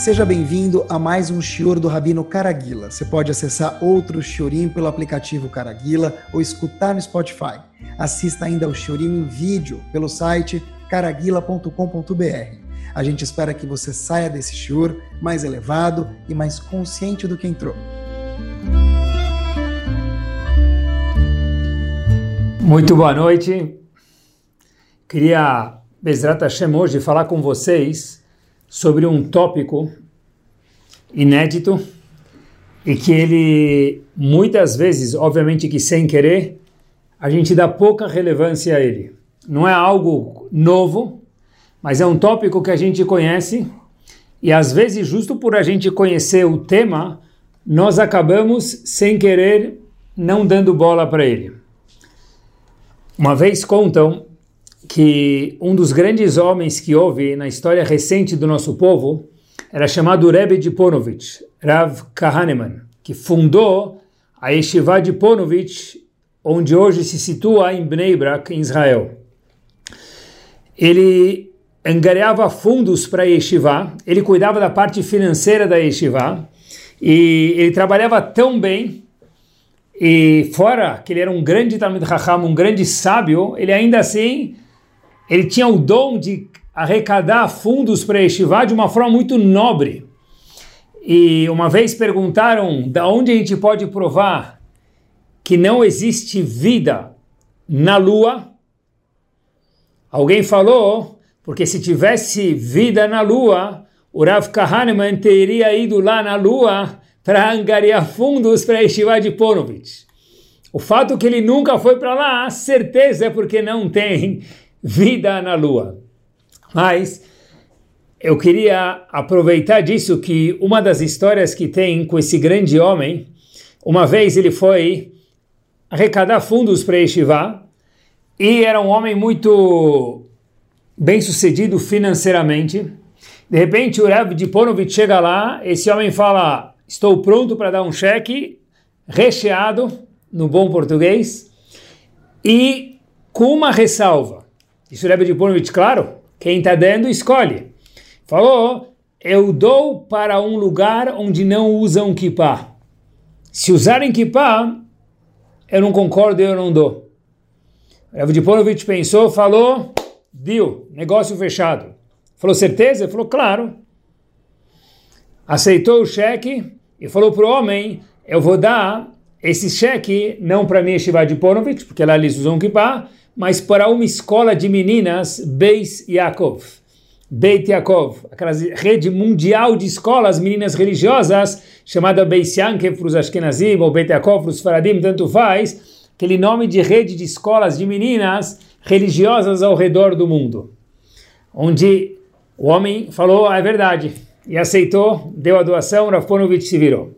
Seja bem-vindo a mais um Shior do Rabino Caraguila. Você pode acessar outro Shiorim pelo aplicativo Caraguila ou escutar no Spotify. Assista ainda ao Shiorim em vídeo pelo site caraguila.com.br. A gente espera que você saia desse Shior mais elevado e mais consciente do que entrou. Muito boa noite. Queria, Bezrat Hashem, hoje falar com vocês sobre um tópico inédito e que ele, muitas vezes, obviamente que sem querer, a gente dá pouca relevância a ele. Não é algo novo, mas é um tópico que a gente conhece e às vezes, justo por a gente conhecer o tema, nós acabamos, sem querer, não dando bola para ele. Uma vez contam que um dos grandes homens que houve na história recente do nosso povo era chamado Rebbe de Ponovitch, Rav Kahaneman, que fundou a Yeshiva de Ponovitch, onde hoje se situa em Bnei Brak, em Israel. Ele angariava fundos para a Yeshiva, ele cuidava da parte financeira da Yeshiva, e ele trabalhava tão bem e fora que ele era um grande Talmud Raham, um grande sábio, ele ainda assim, ele tinha o dom de arrecadar fundos para Yeshiva de uma forma muito nobre. E uma vez perguntaram da onde a gente pode provar que não existe vida na Lua. Alguém falou, porque se tivesse vida na Lua, o Rav Kahneman teria ido lá na Lua para angariar fundos para a Yeshiva de Ponovitch. O fato que ele nunca foi para lá, certeza é porque não tem vida na Lua. Mas eu queria aproveitar disso que uma das histórias que tem com esse grande homem, uma vez ele foi arrecadar fundos para Yeshiva e era um homem muito bem sucedido financeiramente. De repente o Rav de Ponovitch chega lá, esse homem fala, estou pronto para dar um cheque recheado, no bom português, e com uma ressalva. Isso Rebbe de Ponovitch, claro, quem está dando, escolhe. Falou, eu dou para um lugar onde não usam kippah. Se usarem kippah, eu não concordo, eu não dou. Rebbe de pensou, falou, deu, negócio fechado. Falou, certeza? Ele falou, claro. Aceitou o cheque, e falou para o homem, eu vou dar esse cheque não para mim, Shiva de Ponovitch, porque lá eles usam kippah, mas para uma escola de meninas, Beis Yaakov. Beit Yaakov, aquela rede mundial de escolas meninas religiosas, chamada Beis Yankev para os Ashkenazim, ou Beit Yaakov para os Faradim, tanto faz, aquele nome de rede de escolas de meninas religiosas ao redor do mundo. Onde o homem falou, é verdade, e aceitou, deu a doação, Rafonovich se virou.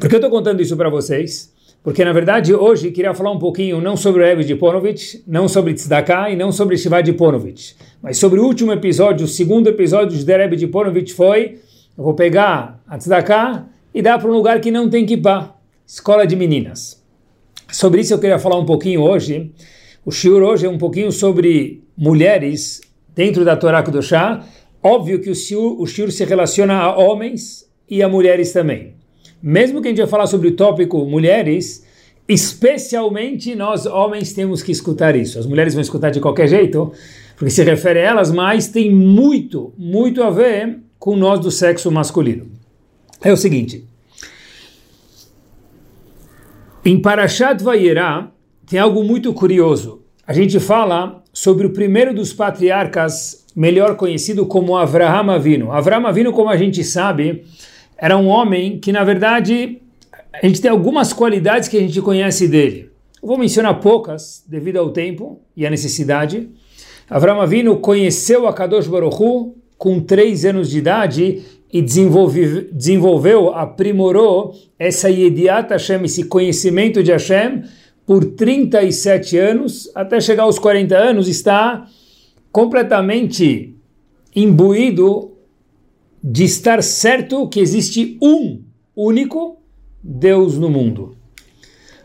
Por que eu estou contando isso para vocês? Porque, na verdade, hoje queria falar um pouquinho não sobre o Rebbe de Ponovitch, não sobre Tzedakah e não sobre Shiva de Ponovitch, mas sobre o último episódio, o segundo episódio de Rebbe de Ponovitch foi, eu vou pegar a Tzedakah e dar para um lugar que não tem kippah, escola de meninas. Sobre isso eu queria falar um pouquinho hoje. O shiur hoje é um pouquinho sobre mulheres dentro da Torá Kudoshá, Óbvio que o shiur, o shiur se relaciona a homens e a mulheres também. Mesmo que a gente vai falar sobre o tópico mulheres, especialmente nós homens temos que escutar isso. As mulheres vão escutar de qualquer jeito, porque se refere a elas, mas tem muito, muito a ver com nós do sexo masculino. É o seguinte. Em Parashat Vayera tem algo muito curioso. A gente fala sobre o primeiro dos patriarcas melhor conhecido como Avraham Avinu. Avraham Avinu, como a gente sabe, era um homem que, na verdade, a gente tem algumas qualidades que a gente conhece dele. Eu vou mencionar poucas, devido ao tempo e à necessidade. Avraham Avinu conheceu a Kadosh Baruch Hu com três anos de idade e desenvolve, desenvolveu, aprimorou essa Yediat Hashem, esse conhecimento de Hashem, por 37 anos, até chegar aos 40 anos, está completamente imbuído de estar certo que existe um único Deus no mundo.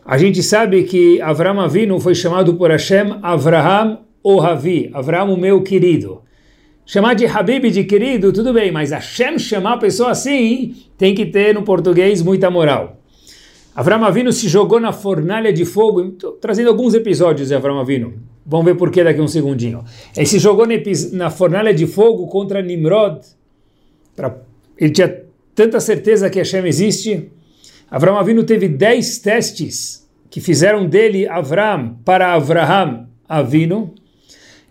A gente sabe que Avram Avinu foi chamado por Hashem Avraham Ohavi, Avraham o meu querido. Chamar de Habib, de querido, tudo bem, mas Hashem chamar a pessoa assim, tem que ter no português muita moral. Avram Avinu se jogou na fornalha de fogo, estou trazendo alguns episódios de Avram Avinu, vamos ver por que daqui a um segundinho. Ele se jogou na fornalha de fogo contra Nimrod, pra, ele tinha tanta certeza que Hashem existe. Avram Avinu teve dez testes que fizeram dele Avram para Avraham Avinu,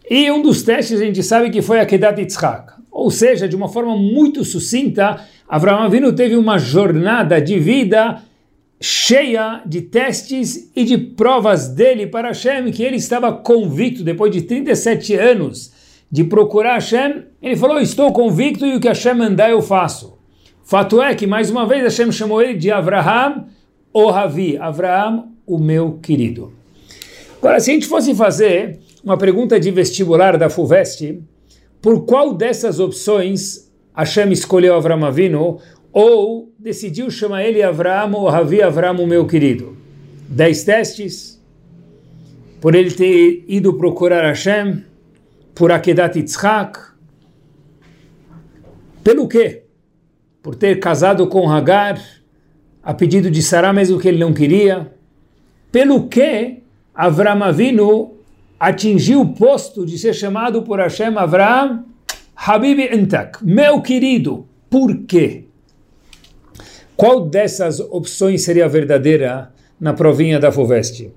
e um dos testes a gente sabe que foi a Kedat Yitzhak. Ou seja, de uma forma muito sucinta, Avraham Avinu teve uma jornada de vida cheia de testes e de provas dele para Hashem, que ele estava convicto, depois de 37 anos de procurar Hashem, ele falou, estou convicto e o que Hashem mandar eu faço. Fato é que, mais uma vez, Hashem chamou ele de Avraham, o Ravi, Avraham, o meu querido. Agora, se a gente fosse fazer uma pergunta de vestibular da FUVEST, por qual dessas opções Hashem escolheu Avram Avinu ou decidiu chamar ele Avram ou Ravi Avram, meu querido? Dez testes, por ele ter ido procurar Hashem, por Akedat Yitzhak, pelo quê? Por ter casado com Hagar, a pedido de Sarah mesmo que ele não queria, pelo que Avram Avinu atingiu o posto de ser chamado por Hashem Avram Habibi Entak, meu querido. Por quê? Qual dessas opções seria verdadeira na provinha da Fuveste?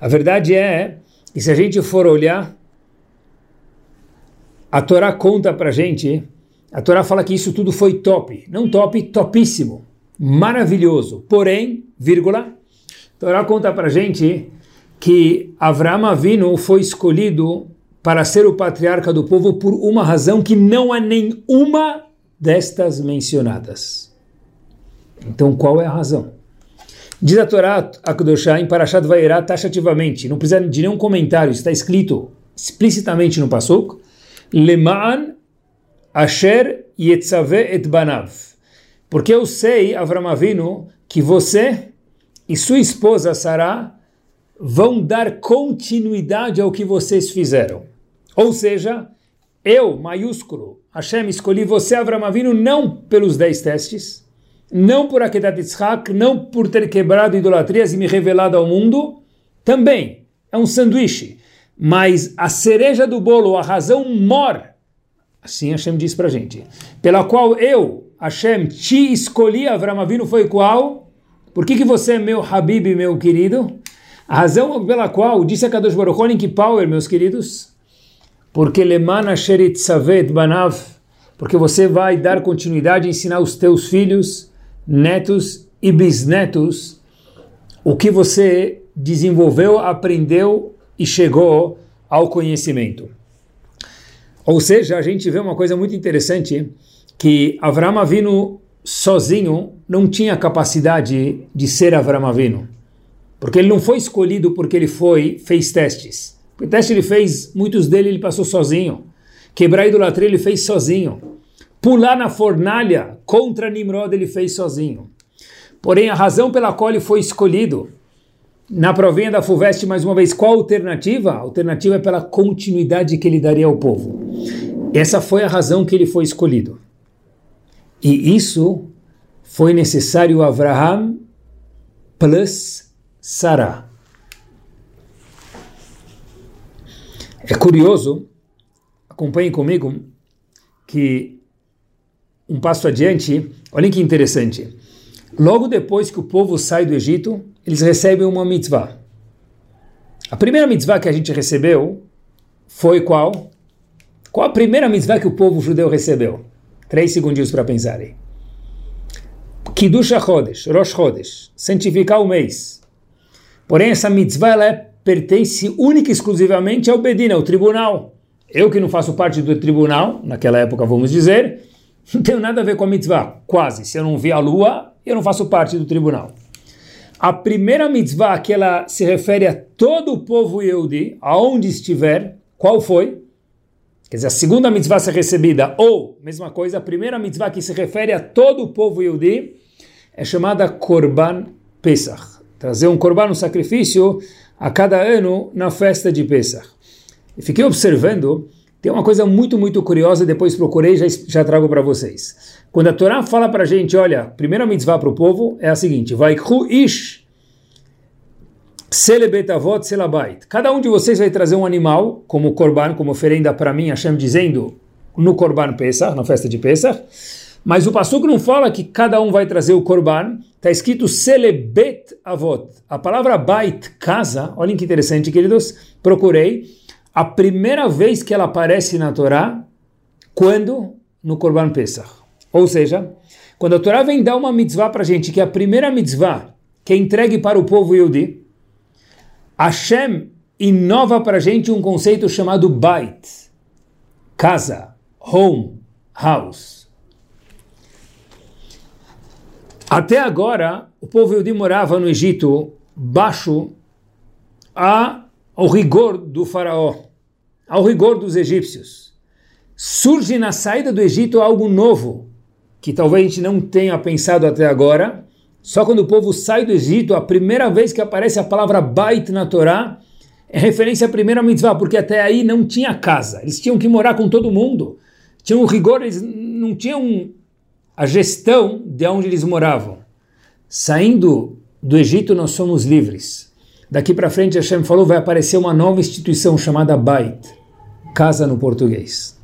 A verdade é que se a gente for olhar, a Torá conta para gente, a Torá fala que isso tudo foi top, não top, topíssimo, maravilhoso. Porém, vírgula, a Torá conta para gente que Avram Avinu foi escolhido para ser o patriarca do povo por uma razão que não há nenhuma destas mencionadas. Então, qual é a razão? Diz a Torá Akudoshá em Parashat Vairá taxativamente, não precisa de nenhum comentário, está escrito explicitamente no Pasuk, Leman Asher Yetzaveh et Banav. Porque eu sei, Avram Avinu, que você e sua esposa Sarah vão dar continuidade ao que vocês fizeram. Ou seja, eu, maiúsculo, Hashem, escolhi você, Avram Avinu, não pelos dez testes, não por Akedat Yitzhak, não por ter quebrado idolatrias e me revelado ao mundo, também é um sanduíche. Mas a cereja do bolo, a razão mor, assim Hashem diz para gente, pela qual eu, Hashem, te escolhi, Avram Avinu, foi qual? Por que, que você é meu Habib, meu querido? A razão pela qual, disse a Kadosh Baruch Hu, que power, meus queridos, porque lemana sherit savet banav, porque você vai dar continuidade a ensinar os teus filhos, netos e bisnetos o que você desenvolveu, aprendeu e chegou ao conhecimento. Ou seja, a gente vê uma coisa muito interessante, que Avram Avinu sozinho não tinha capacidade de ser Avram Avinu. Porque ele não foi escolhido porque ele foi fez testes. O teste ele fez, muitos dele ele passou sozinho. Quebrar a idolatria ele fez sozinho. Pular na fornalha contra Nimrod ele fez sozinho. Porém, a razão pela qual ele foi escolhido na provinha da Fuveste, mais uma vez, qual a alternativa? A alternativa é pela continuidade que ele daria ao povo. Essa foi a razão que ele foi escolhido. E isso foi necessário Abraham plus Sará. É curioso, acompanhem comigo, que um passo adiante, olhem que interessante. Logo depois que o povo sai do Egito, eles recebem uma mitzvah. A primeira mitzvah que a gente recebeu foi qual? Qual a primeira mitzvah que o povo judeu recebeu? Três segundinhos para pensarem. Kiddush HaChodesh, Rosh Chodesh, santificar o mês. Porém, essa mitzvah ela é, pertence única e exclusivamente ao Bedina, ao tribunal. Eu que não faço parte do tribunal, naquela época vamos dizer, não tenho nada a ver com a mitzvah, quase. Se eu não vi a lua, eu não faço parte do tribunal. A primeira mitzvah que ela se refere a todo o povo Yehudi, aonde estiver, qual foi? Quer dizer, a segunda mitzvah ser recebida, ou, mesma coisa, a primeira mitzvah que se refere a todo o povo Yehudi, é chamada Korban Pesach trazer um corban, um sacrifício, a cada ano na festa de Pesach. E fiquei observando Tem uma coisa muito, muito curiosa, depois procurei já, já trago para vocês. Quando a Torá fala para a gente, olha, primeira mitzvah para o povo é a seguinte, vai ish selebetavot selabait. Cada um de vocês vai trazer um animal como korban, como oferenda para mim, Hashem dizendo no korban Pesach, na festa de Pesach. Mas o passuco não fala que cada um vai trazer o korban. Está escrito selebet avot. A palavra bait, casa, olhem que interessante, queridos. Procurei. A primeira vez que ela aparece na Torá, quando? No korban Pesach. Ou seja, quando a Torá vem dar uma mitzvah para a gente, que é a primeira mitzvah que é entregue para o povo Yudi, Hashem inova para a gente um conceito chamado bait, casa, home, house. Até agora, o povo Yudi morava no Egito baixo a, ao rigor do faraó, ao rigor dos egípcios. Surge na saída do Egito algo novo, que talvez a gente não tenha pensado até agora, só quando o povo sai do Egito, a primeira vez que aparece a palavra Bait na Torá, é referência à primeira mitzvah, porque até aí não tinha casa. Eles tinham que morar com todo mundo. Tinham rigor, eles não tinham a gestão de onde eles moravam. Saindo do Egito, nós somos livres. Daqui para frente, Hashem falou, vai aparecer uma nova instituição chamada Bait, casa no português.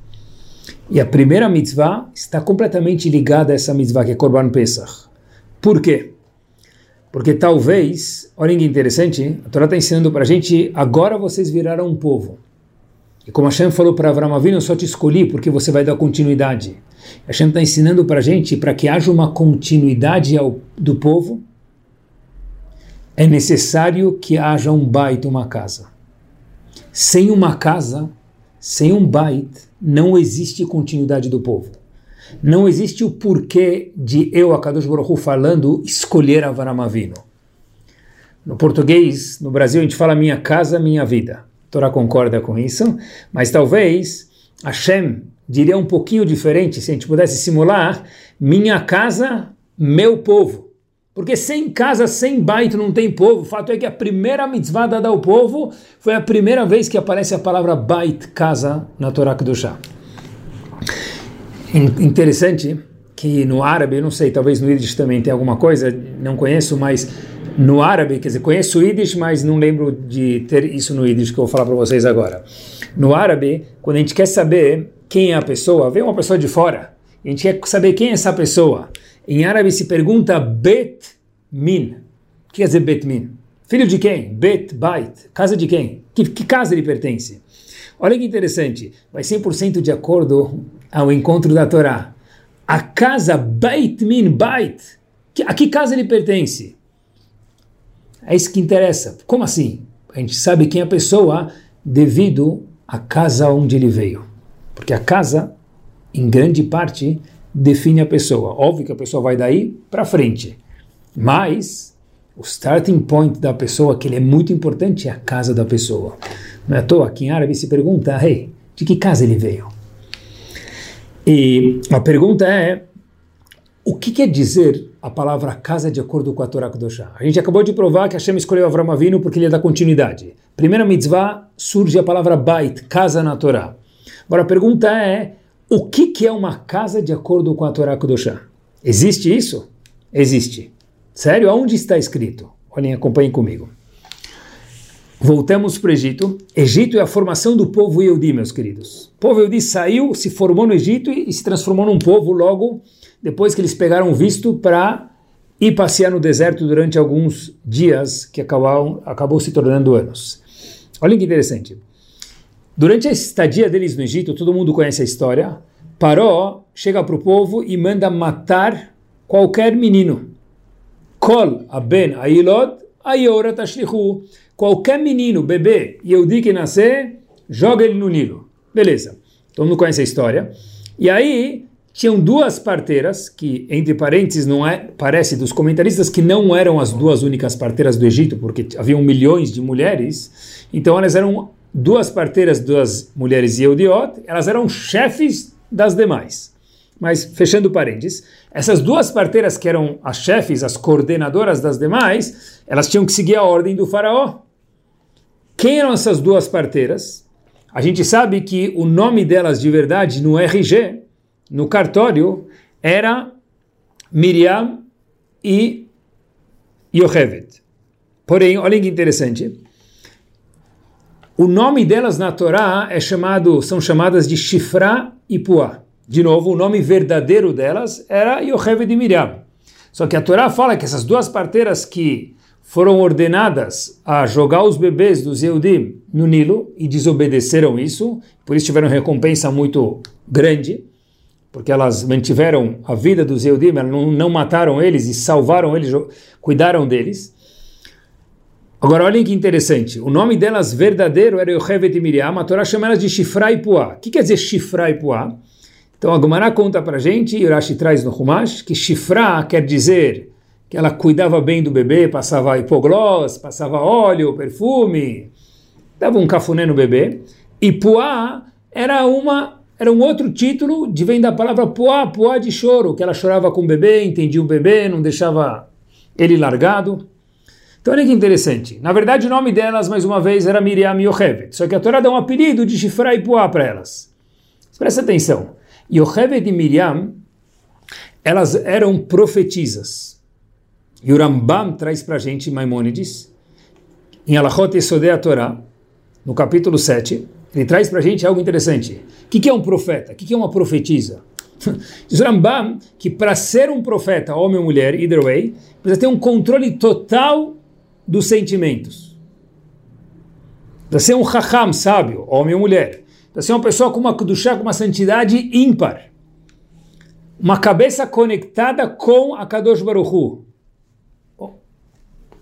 E a primeira mitzvah está completamente ligada a essa mitzvah que é Korban Pesach. Por quê? Porque talvez, olhem que interessante, a Torá está ensinando para a gente, agora vocês viraram um povo. E como Hashem falou para Avram Avinu, eu só te escolhi porque você vai dar continuidade. Hashem está ensinando para a gente, para que haja uma continuidade ao, do povo, é necessário que haja um bait, uma casa. Sem uma casa, sem um bait, não existe continuidade do povo. Não existe o porquê de eu, a Kadosh falando, escolher Avaram Avinu. No português, no Brasil, a gente fala minha casa, minha vida. A Torá concorda com isso, mas talvez Hashem diria um pouquinho diferente se a gente pudesse simular minha casa, meu povo. Porque sem casa, sem baito, não tem povo. O fato é que a primeira mitzvah dada ao povo foi a primeira vez que aparece a palavra bait, casa, na Torá Kedoshá. Interessante que no árabe, não sei, talvez no Yiddish também tem alguma coisa, não conheço, mas no árabe, quer dizer, conheço o Yiddish, mas não lembro de ter isso no Yiddish que eu vou falar para vocês agora. No árabe, quando a gente quer saber quem é a pessoa, vem uma pessoa de fora, a gente quer saber quem é essa pessoa. Em árabe se pergunta Bet Min. O que quer dizer Bet Min? Filho de quem? Bet Bait. Casa de quem? Que, que casa ele pertence? Olha que interessante, vai 100% de acordo ao encontro da Torá. A casa Beit Min Bait, a que casa ele pertence? É isso que interessa. Como assim? A gente sabe quem é a pessoa devido à casa onde ele veio. Porque a casa, em grande parte, define a pessoa. Óbvio que a pessoa vai daí para frente. Mas o starting point da pessoa, que ele é muito importante, é a casa da pessoa. Não é à toa que em árabe se pergunta, hey, de que casa ele veio? E a pergunta é: o que quer dizer a palavra casa de acordo com a Torá Kedoshá? A gente acabou de provar que Hashem escolheu Avram Avinu porque ele é da continuidade. Primeira mitzvah surge a palavra bait, casa na Torá. Agora a pergunta é: o que, que é uma casa de acordo com a Torá Kedoshá? Existe isso? Existe. Sério? Aonde está escrito? Olhem, acompanhem comigo. Voltamos para o Egito. Egito é a formação do povo Yehudi, meus queridos. O povo Yehudi saiu, se formou no Egito e se transformou num povo logo depois que eles pegaram visto para ir passear no deserto durante alguns dias, que acabou, acabou se tornando anos. Olha que interessante. Durante a estadia deles no Egito, todo mundo conhece a história, Paró chega para o povo e manda matar qualquer menino. Kol aben ailod ayora tashlichu Qualquer menino, bebê, Yehudi que nascer, joga ele no Nilo. Beleza. Todo mundo conhece a história. E aí, tinham duas parteiras, que, entre parênteses, não é, parece dos comentaristas que não eram as duas únicas parteiras do Egito, porque haviam milhões de mulheres. Então, elas eram duas parteiras das mulheres Yehudiot, elas eram chefes das demais. Mas, fechando parênteses, essas duas parteiras que eram as chefes, as coordenadoras das demais, elas tinham que seguir a ordem do faraó. Quem eram essas duas parteiras? A gente sabe que o nome delas de verdade no RG, no cartório, era Miriam e Yocheved. Porém, olhem que interessante. O nome delas na Torá é chamado, são chamadas de Shifra e Puá. De novo, o nome verdadeiro delas era Yocheved e Miriam. Só que a Torá fala que essas duas parteiras que foram ordenadas a jogar os bebês dos Eudim no Nilo e desobedeceram isso, por isso tiveram recompensa muito grande, porque elas mantiveram a vida dos Eudim, não mataram eles e salvaram eles, cuidaram deles. Agora olhem que interessante, o nome delas verdadeiro era Yochevet e Miriam, a Torá chama elas de Shifra e Puá. O que quer dizer Shifra e Puá? Então a Gomara conta para gente, e Urashi traz no Humash, que Shifra quer dizer que ela cuidava bem do bebê, passava hipoglós, passava óleo, perfume, dava um cafuné no bebê. E Puá era uma era um outro título de vem da palavra Puá, Puá de choro, que ela chorava com o bebê, entendia o bebê, não deixava ele largado. Então olha que interessante. Na verdade, o nome delas, mais uma vez, era Miriam Yocheved. Só que a Torá dá um apelido de Shifra e Puá para elas. Presta atenção. Yocheved e Miriam, elas eram profetisas. E o Rambam traz para a gente Maimônides, em Alachot Esodei a Torá, no capítulo 7, ele traz para a gente algo interessante. O que, que é um profeta? O que, que é uma profetisa? Diz Rambam que para ser um profeta, homem ou mulher, either way, precisa ter um controle total dos sentimentos. Precisa ser um raham, sábio, homem ou mulher. Precisa ser uma pessoa com uma kudushá, com uma santidade ímpar. Uma cabeça conectada com a Kadosh Baruch Hu.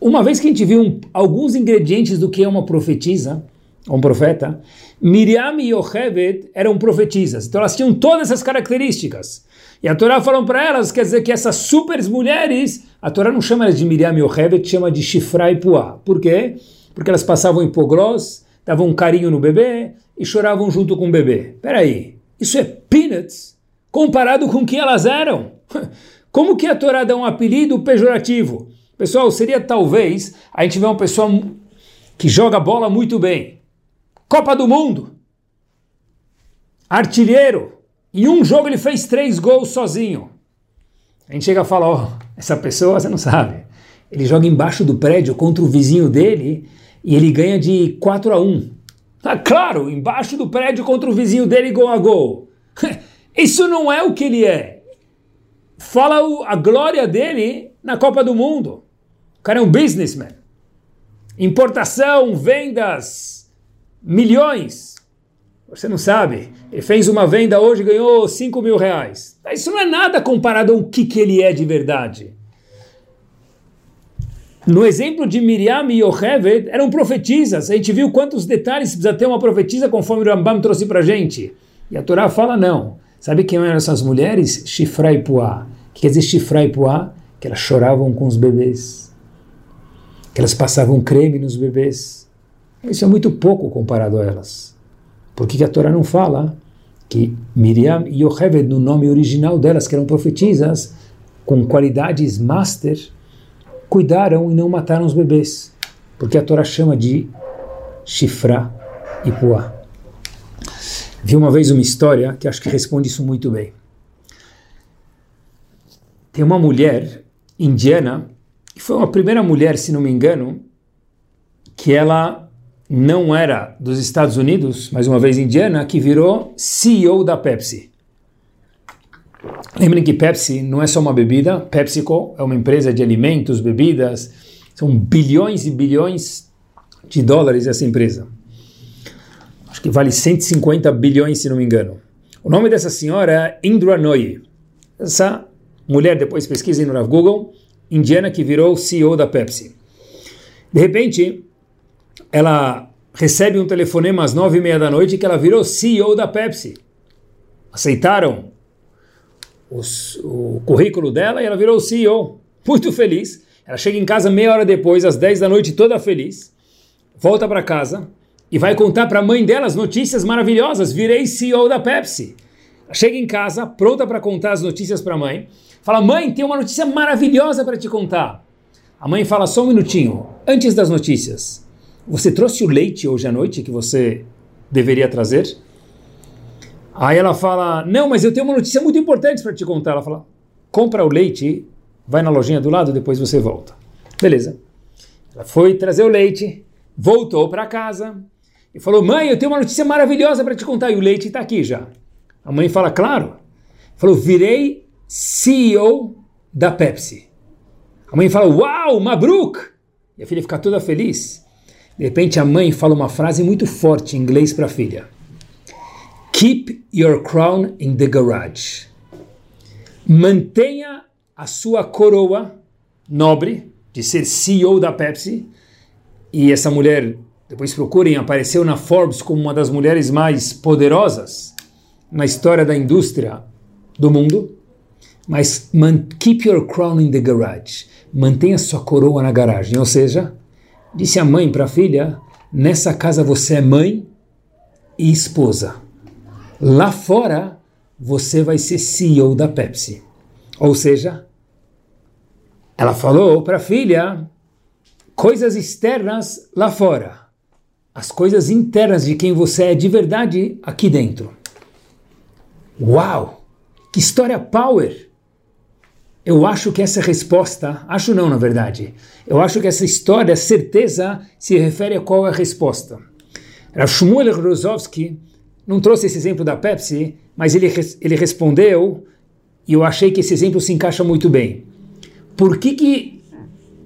Uma vez que a gente viu alguns ingredientes do que é uma profetisa, um profeta, Miriam e Yocheved eram profetisas. Então elas tinham todas essas características. E a Torá falou para elas, quer dizer que essas super mulheres, a Torá não chama elas de Miriam e Yocheved, chama de Shifra e Puá. Por quê? Porque elas passavam hipoglós, davam um carinho no bebê e choravam junto com o bebê. Peraí, isso é peanuts comparado com o que elas eram? Como que a Torá dá um apelido pejorativo? Pessoal, seria talvez a gente ver uma pessoa que joga bola muito bem. Copa do Mundo. Artilheiro. Em um jogo ele fez três gols sozinho. A gente chega a falar, ó, oh, essa pessoa você não sabe. Ele joga embaixo do prédio contra o vizinho dele e ele ganha de 4 a 1. Ah, claro, embaixo do prédio contra o vizinho dele gol a gol. Isso não é o que ele é. Fala o, a glória dele na Copa do Mundo. O cara é um businessman. Importação, vendas, milhões. Você não sabe. Ele fez uma venda hoje e ganhou 5 mil reais. Isso não é nada comparado ao que, que ele é de verdade. No exemplo de Miriam e Yocheved, eram profetisas. A gente viu quantos detalhes precisa ter uma profetisa, conforme o Rambam trouxe para gente. E a Torá fala não. Sabe quem eram essas mulheres? Shifra e Puá. O que quer dizer Shifra e Puá? Que elas choravam com os bebês. Que elas passavam creme nos bebês isso é muito pouco comparado a elas. Por que a Torá não fala que Miriam e Yocheved, no nome original delas, que eram profetisas, com qualidades master, cuidaram e não mataram os bebês? Porque a Torá chama de Shifra e Puá. Vi uma vez uma história que acho que responde isso muito bem. Tem uma mulher indiana, que foi uma primeira mulher, se não me engano, que ela não era dos Estados Unidos, mais uma vez indiana, que virou CEO da Pepsi. Lembrem que Pepsi não é só uma bebida, PepsiCo é uma empresa de alimentos, bebidas, são bilhões e bilhões de dólares essa empresa. Acho que vale 150 bilhões, se não me engano. O nome dessa senhora é Indra Nooyi. Essa mulher, depois pesquisem no Google, indiana que virou CEO da Pepsi. De repente, ela recebe um telefonema às nove e meia da noite que ela virou CEO da Pepsi. Aceitaram os, o currículo dela e ela virou CEO. Muito feliz. Ela chega em casa meia hora depois, às dez da noite, toda feliz. Volta para casa e vai contar para a mãe dela as notícias maravilhosas. Virei CEO da Pepsi. Ela chega em casa, pronta para contar as notícias para a mãe. Fala, mãe, tem uma notícia maravilhosa para te contar. A mãe fala, só um minutinho, antes das notícias. Você trouxe o leite hoje à noite que você deveria trazer? Aí ela fala: Não, mas eu tenho uma notícia muito importante para te contar. Ela fala: Compra o leite, vai na lojinha do lado, depois você volta. Beleza. Ela foi trazer o leite, voltou para casa e falou: Mãe, eu tenho uma notícia maravilhosa para te contar. E o leite está aqui já. A mãe fala: Claro. Falou: Virei CEO da Pepsi. A mãe fala: Uau, Mabruk! E a filha fica toda feliz. De repente a mãe fala uma frase muito forte em inglês para a filha. Keep your crown in the garage. Mantenha a sua coroa nobre de ser CEO da Pepsi. E essa mulher, depois procurem, apareceu na Forbes como uma das mulheres mais poderosas na história da indústria do mundo. Mas keep your crown in the garage. Mantenha sua coroa na garagem. Ou seja, disse a mãe para a filha: nessa casa você é mãe e esposa. Lá fora, você vai ser CEO da Pepsi. Ou seja, ela falou para a filha coisas externas lá fora, as coisas internas de quem você é de verdade aqui dentro. Uau! Que história power! Eu acho que essa resposta, acho não na verdade, eu acho que essa história, certeza, se refere a qual é a resposta. Rav Shmuel Rozovsky não trouxe esse exemplo da Pepsi, mas ele, ele respondeu, e eu achei que esse exemplo se encaixa muito bem. Por que que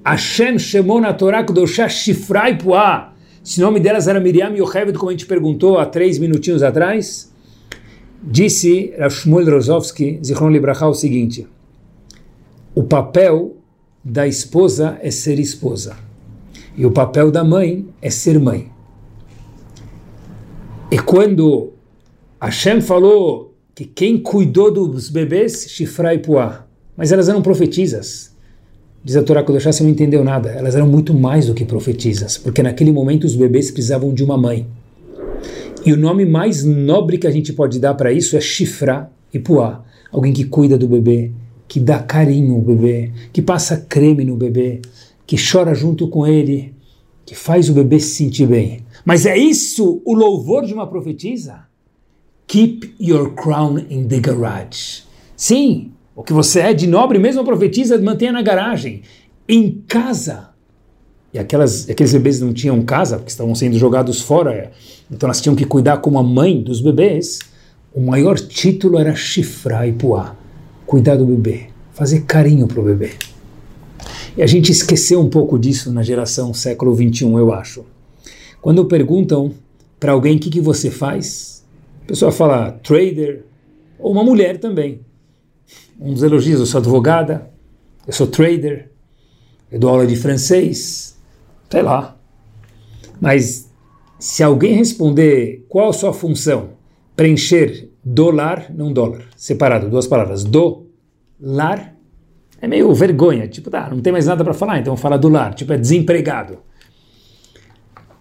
Hashem chamou na Torá Kudoshá Shifrai Puá? Se o nome delas era Miriam e Yocheved, como a gente perguntou há três minutinhos atrás, disse Rav Shmuel Rozovsky, Zichron Libracha, o seguinte, o papel da esposa é ser esposa, e o papel da mãe é ser mãe. E quando Hashem falou que quem cuidou dos bebês, Shifra e Puá, mas elas eram profetisas. Diz a Torá Kodoshá, você não entendeu nada. Elas eram muito mais do que profetisas, porque naquele momento os bebês precisavam de uma mãe. E o nome mais nobre que a gente pode dar para isso é Shifra e Puá. Alguém que cuida do bebê, que dá carinho ao bebê, que passa creme no bebê, que chora junto com ele, que faz o bebê se sentir bem. Mas é isso o louvor de uma profetisa? Keep your crown in the garage. Sim, o que você é de nobre, mesmo a profetisa, mantenha na garagem. Em casa. E aquelas, aqueles bebês não tinham casa, porque estavam sendo jogados fora, então elas tinham que cuidar como a mãe dos bebês. O maior título era chifrar e puar, cuidar do bebê, fazer carinho para o bebê. E a gente esqueceu um pouco disso na geração século 21, eu acho. Quando perguntam para alguém o que, que você faz, a pessoa fala trader, ou uma mulher também. Um dos elogios, eu sou advogada, eu sou trader, eu dou aula de francês, sei lá. Mas se alguém responder qual a sua função, preencher dólar, não dólar, separado, duas palavras, do, lar, é meio vergonha, tipo, tá, não tem mais nada para falar, então fala do lar, tipo, é desempregado.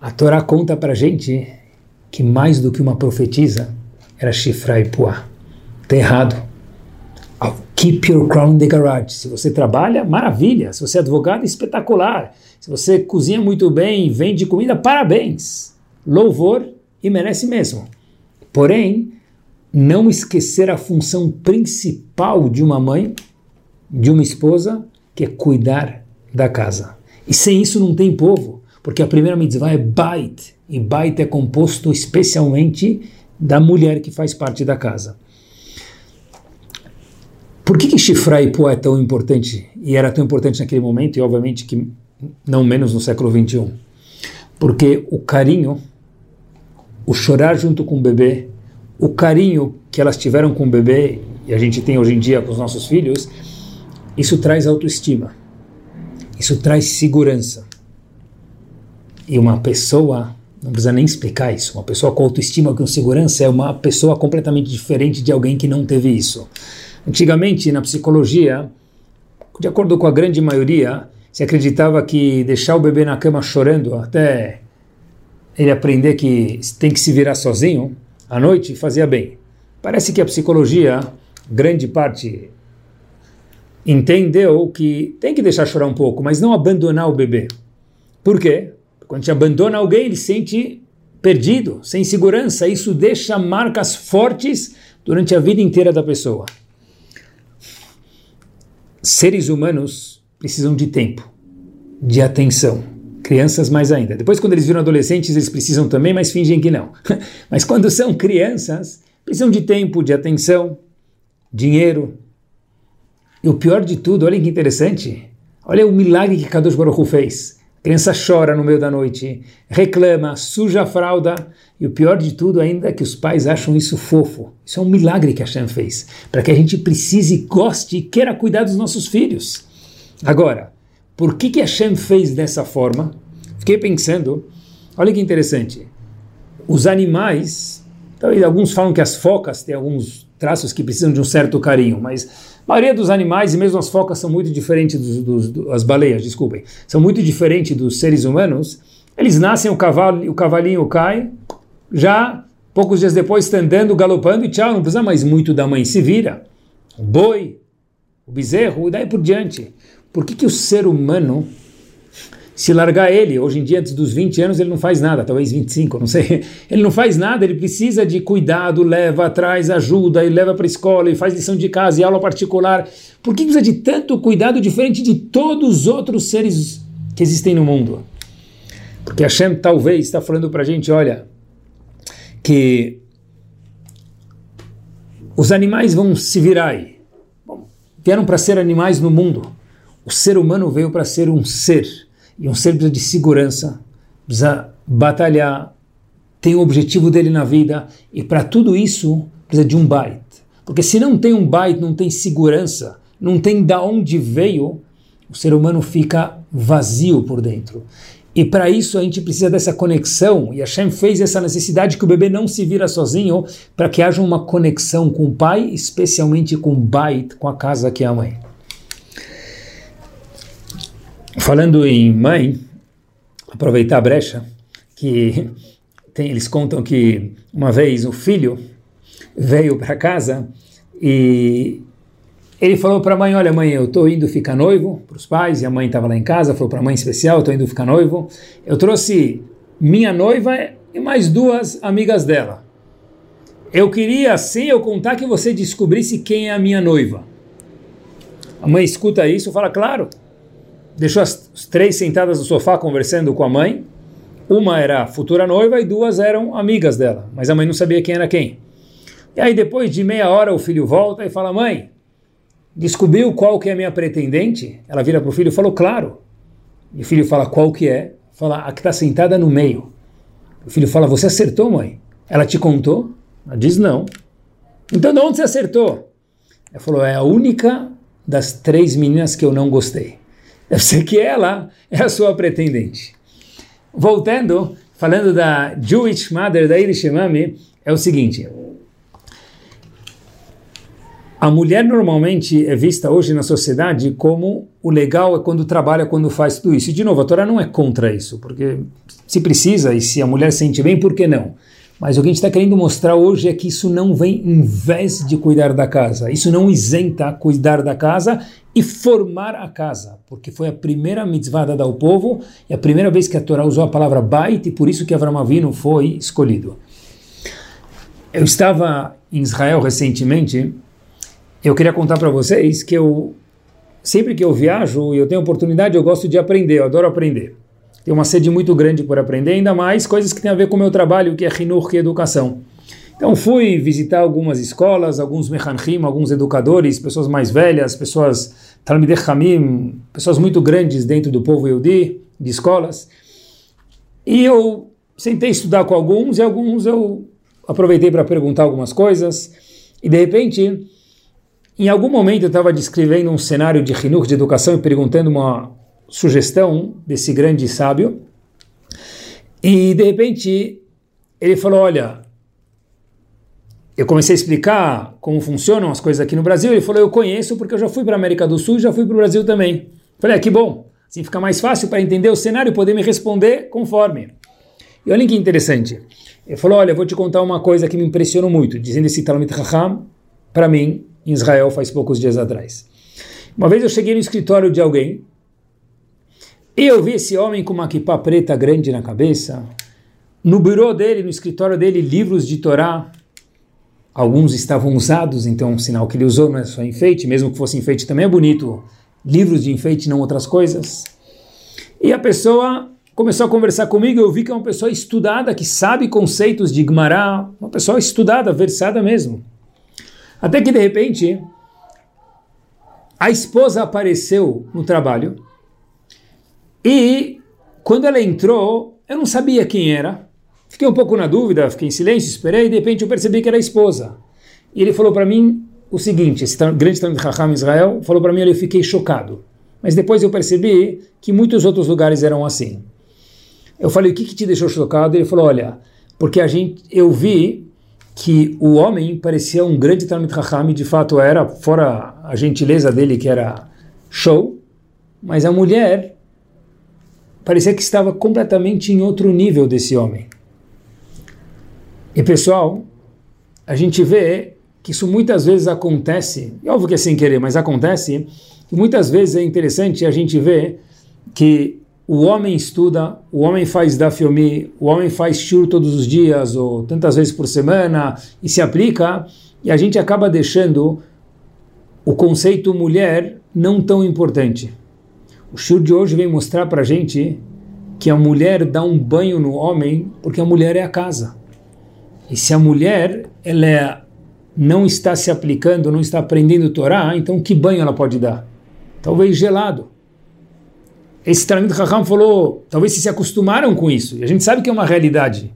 A Torá conta para gente que mais do que uma profetisa era chifrar e puar. Está errado. Keep your crown in the garage. Se você trabalha, maravilha. Se você é advogado, espetacular. Se você cozinha muito bem, vende comida, parabéns. Louvor e merece mesmo. Porém, não esquecer a função principal de uma mãe, de uma esposa, que é cuidar da casa. E sem isso não tem povo porque a primeira mitzvah é bait, e bait é composto especialmente da mulher que faz parte da casa. Por que, que Shifra e é tão importante, e era tão importante naquele momento, e obviamente que não menos no século 21? Porque o carinho, o chorar junto com o bebê, o carinho que elas tiveram com o bebê, e a gente tem hoje em dia com os nossos filhos, isso traz autoestima, isso traz segurança. E uma pessoa, não precisa nem explicar isso, uma pessoa com autoestima, com segurança, é uma pessoa completamente diferente de alguém que não teve isso. Antigamente, na psicologia, de acordo com a grande maioria, se acreditava que deixar o bebê na cama chorando até ele aprender que tem que se virar sozinho à noite fazia bem. Parece que a psicologia, grande parte, entendeu que tem que deixar chorar um pouco, mas não abandonar o bebê. Por quê? Quando te abandona alguém, ele sente perdido, sem segurança. Isso deixa marcas fortes durante a vida inteira da pessoa. Seres humanos precisam de tempo, de atenção. Crianças mais ainda. Depois, quando eles viram adolescentes, eles precisam também, mas fingem que não. mas quando são crianças, precisam de tempo, de atenção, dinheiro. E o pior de tudo, olha que interessante, olha o milagre que Kadosh Baruch fez. A criança chora no meio da noite, reclama, suja a fralda, e o pior de tudo ainda é que os pais acham isso fofo. Isso é um milagre que Hashem fez, para que a gente precise, goste e queira cuidar dos nossos filhos. Agora, por que que Hashem fez dessa forma? Fiquei pensando, olha que interessante, os animais, talvez alguns falam que as focas têm alguns traços que precisam de um certo carinho, mas a maioria dos animais, e mesmo as focas, são muito diferentes dos, dos, dos as baleias, desculpem, são muito diferentes dos seres humanos. Eles nascem, o cavalo, o cavalinho cai, já poucos dias depois está andando, galopando e tchau, não precisa mais muito da mãe, se vira. O boi, o bezerro e daí por diante. Por que, que o ser humano se largar ele, hoje em dia, antes dos 20 anos, ele não faz nada, talvez 25, não sei. Ele não faz nada, ele precisa de cuidado, leva atrás, ajuda, e leva para a escola, e faz lição de casa, e aula particular. Por que precisa de tanto cuidado diferente de todos os outros seres que existem no mundo? Porque Hashem talvez está falando para a gente, olha, que os animais vão se virar aí. Vieram para ser animais no mundo. O ser humano veio para ser um ser e um ser precisa de segurança, precisa batalhar, tem o objetivo dele na vida, e para tudo isso precisa de um bait. Porque se não tem um bait, não tem segurança, não tem da onde veio, o ser humano fica vazio por dentro. E para isso a gente precisa dessa conexão, e Hashem fez essa necessidade que o bebê não se vira sozinho, para que haja uma conexão com o pai, especialmente com o bait, com a casa que é a mãe. Falando em mãe, aproveitar a brecha, que tem, eles contam que uma vez o filho veio para casa e ele falou para a mãe: Olha, mãe, eu estou indo ficar noivo para os pais, e a mãe estava lá em casa, falou para a mãe especial: Estou indo ficar noivo. Eu trouxe minha noiva e mais duas amigas dela. Eu queria, assim, eu contar que você descobrisse quem é a minha noiva. A mãe escuta isso e fala: Claro deixou as, três sentadas no sofá conversando com a mãe. Uma era futura noiva e duas eram amigas dela, mas a mãe não sabia quem era quem. E aí depois de meia hora o filho volta e fala: "Mãe, descobriu qual que é a minha pretendente?" Ela vira para o filho e falou: "Claro." E o filho fala: "Qual que é?" Fala: "A que está sentada no meio." O filho fala: "Você acertou, mãe?" Ela te contou? Ela diz: "Não." Então de onde você acertou? Ela falou: "É a única das três meninas que eu não gostei." Deve ser que ela é a sua pretendente. Voltando, falando da Jewish Mother, da Irish Mami, é o seguinte. A mulher normalmente é vista hoje na sociedade como o legal é quando trabalha, quando faz tudo isso. E de novo, a Torá não é contra isso, porque se precisa e se a mulher sente bem, por que não? Mas o que a gente está querendo mostrar hoje é que isso não vem em vez de cuidar da casa. Isso não isenta cuidar da casa e formar a casa, porque foi a primeira mitzvah dada ao povo e a primeira vez que a Torá usou a palavra bait e por isso que Avram Avinu foi escolhido. Eu estava em Israel recentemente. Eu queria contar para vocês que eu sempre que eu viajo e eu tenho oportunidade, eu gosto de aprender, eu adoro aprender tenho uma sede muito grande por aprender, ainda mais coisas que têm a ver com o meu trabalho, que é Hinur, que é educação. Então fui visitar algumas escolas, alguns mechanchim, alguns educadores, pessoas mais velhas, pessoas Talmidei Hamim, pessoas muito grandes dentro do povo Yehudi, de escolas. E eu sentei estudar com alguns e alguns eu aproveitei para perguntar algumas coisas. E de repente, em algum momento eu estava descrevendo um cenário de Hinur, de educação, e perguntando uma sugestão desse grande sábio. E de repente ele falou: Olha, eu comecei a explicar como funcionam as coisas aqui no Brasil. Ele falou: Eu conheço porque eu já fui para a América do Sul e já fui para o Brasil também. Falei: ah, Que bom, assim fica mais fácil para entender o cenário e poder me responder conforme. E olha que interessante. Ele falou: Olha, vou te contar uma coisa que me impressionou muito, dizendo esse Talmud Raham para mim, em Israel, faz poucos dias atrás. Uma vez eu cheguei no escritório de alguém eu vi esse homem com uma kippah preta grande na cabeça, no bureau dele, no escritório dele, livros de Torá. Alguns estavam usados, então um sinal que ele usou não é só enfeite, mesmo que fosse enfeite também é bonito. Livros de enfeite, não outras coisas. E a pessoa começou a conversar comigo, eu vi que é uma pessoa estudada, que sabe conceitos de Gmará, uma pessoa estudada, versada mesmo. Até que de repente a esposa apareceu no trabalho e quando ela entrou, eu não sabia quem era. Fiquei um pouco na dúvida, fiquei em silêncio, esperei, e de repente eu percebi que era a esposa. E ele falou para mim o seguinte, esse grande de Raham Israel falou para mim, eu fiquei chocado. Mas depois eu percebi que muitos outros lugares eram assim. Eu falei, o que, que te deixou chocado? Ele falou, olha, porque a gente, eu vi que o homem parecia um grande Talmud Raham, de fato era, fora a gentileza dele que era show, mas a mulher parecia que estava completamente em outro nível desse homem. E pessoal, a gente vê que isso muitas vezes acontece, e óbvio que é sem querer, mas acontece, e muitas vezes é interessante a gente ver que o homem estuda, o homem faz da filme, o homem faz shur todos os dias ou tantas vezes por semana e se aplica, e a gente acaba deixando o conceito mulher não tão importante. O shur de hoje vem mostrar para gente que a mulher dá um banho no homem porque a mulher é a casa. E se a mulher ela não está se aplicando, não está aprendendo Torá, então que banho ela pode dar? Talvez gelado. Esse Talmud Raham falou, talvez se se acostumaram com isso, e a gente sabe que é uma realidade,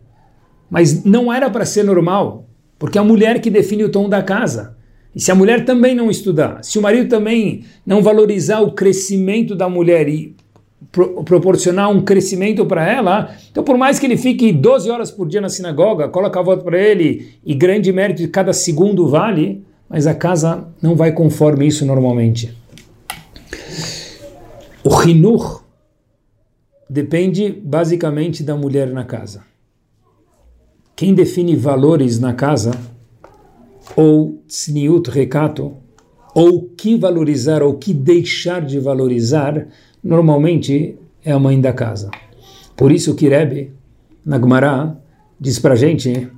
mas não era para ser normal, porque é a mulher que define o tom da casa. E se a mulher também não estudar, se o marido também não valorizar o crescimento da mulher e pro, proporcionar um crescimento para ela, então por mais que ele fique 12 horas por dia na sinagoga, coloca a voto para ele e grande mérito de cada segundo vale, mas a casa não vai conforme isso normalmente. O rinur depende basicamente da mulher na casa. Quem define valores na casa, ou tsniut, recato, ou que valorizar ou que deixar de valorizar, normalmente é a mãe da casa. Por isso que Rebbe, na Gemara, diz pra gente,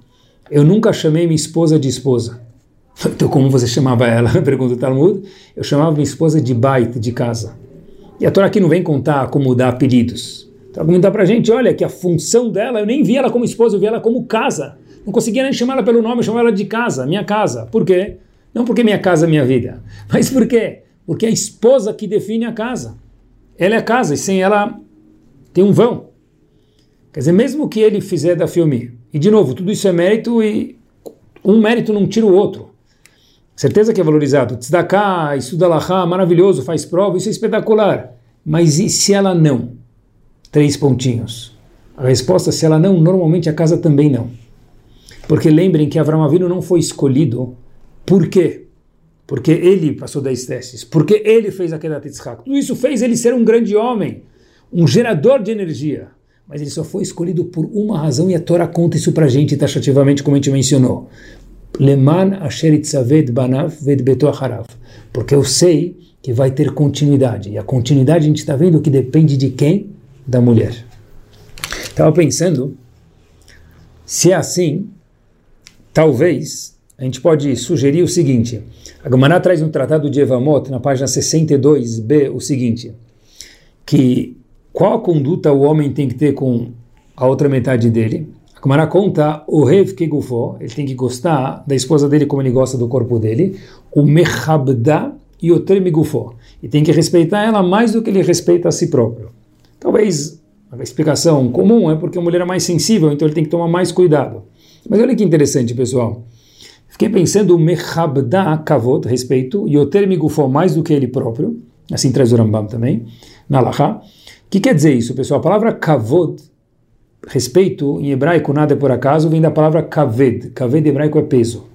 eu nunca chamei minha esposa de esposa. Então como você chamava ela? Pergunta o Talmud. Eu chamava minha esposa de bait, de casa. E a Torá aqui não vem contar como dar apelidos. Então comentar pra gente, olha, que a função dela, eu nem vi ela como esposa, eu vi ela como casa. Não conseguia nem chamar ela pelo nome, eu chamava ela de casa, minha casa. Por quê? Não porque minha casa é minha vida, mas por quê? Porque é a esposa que define a casa ela é a casa, e sem ela tem um vão. Quer dizer, mesmo que ele fizer da filme, e de novo, tudo isso é mérito e um mérito não tira o outro. Certeza que é valorizado. Tzedakah, estuda Lahá, maravilhoso, faz prova, isso é espetacular. Mas e se ela não? Três pontinhos. A resposta, se ela não, normalmente a casa também não. Porque lembrem que Avram Avinu não foi escolhido. Por quê? porque ele passou 10 testes, porque ele fez a Kedat Yitzhak. Tudo isso fez ele ser um grande homem, um gerador de energia. Mas ele só foi escolhido por uma razão e a Torá conta isso para a gente taxativamente, como a gente mencionou. Leman banav ved beto. Porque eu sei que vai ter continuidade. E a continuidade a gente está vendo que depende de quem? Da mulher. Estava pensando, se é assim, talvez a gente pode sugerir o seguinte: a Gemara traz no Tratado de Evamot, na página 62b, o seguinte: que qual a conduta o homem tem que ter com a outra metade dele? A Gemara conta o Rev Kegufo, ele tem que gostar da esposa dele como ele gosta do corpo dele, o Mechabda e o Termigufo, e tem que respeitar ela mais do que ele respeita a si próprio. Talvez a explicação comum é porque a mulher é mais sensível, então ele tem que tomar mais cuidado. Mas olha que interessante, pessoal. Fiquei pensando, mechabda kavod, respeito, yoter migufo, mais do que ele próprio, assim traz o Rambam também, na Laha. O que quer dizer isso, pessoal? A palavra kavod, respeito, em hebraico nada é por acaso, vem da palavra kaved. Kaved hebraico é peso.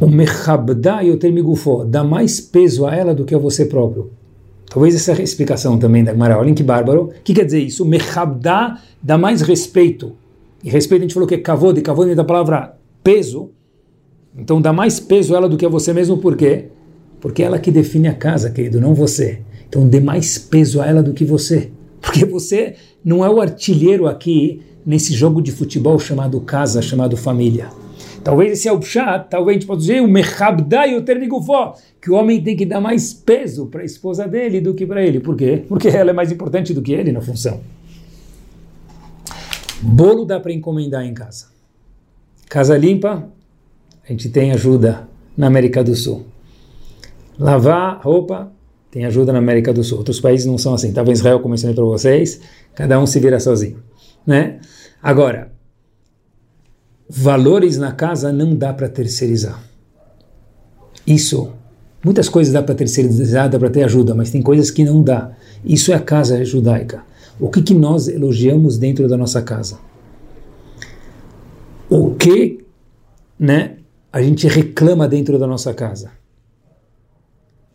O mechabda yoter migufo, dá mais peso a ela do que a você próprio. Talvez essa é explicação também da Gemara. Olhem que bárbaro. O que quer dizer isso? Mechabda dá mais respeito. E respeito a gente falou que é e kavod vem da palavra peso. Então dá mais peso ela do que a você mesmo, por quê? Porque é ela que define a casa, querido, não você. Então dê mais peso a ela do que você. Porque você não é o artilheiro aqui nesse jogo de futebol chamado casa, chamado família. Talvez esse é o pshat, talvez a gente possa dizer o mechabdai o termigufó, que o homem tem que dar mais peso para a esposa dele do que para ele. Por quê? Porque ela é mais importante do que ele na função. Bolo dá para encomendar em casa. Casa limpa, a gente tem ajuda na América do Sul. Lavar roupa, tem ajuda na América do Sul. Outros países não são assim. Em Israel, como mencionei para vocês, cada um se vira sozinho. Né? Agora, valores na casa não dá para terceirizar. Isso, muitas coisas dá para terceirizar, dá para ter ajuda, mas tem coisas que não dá. Isso é a casa judaica. O que, que nós elogiamos dentro da nossa casa? O que né, a gente reclama dentro da nossa casa?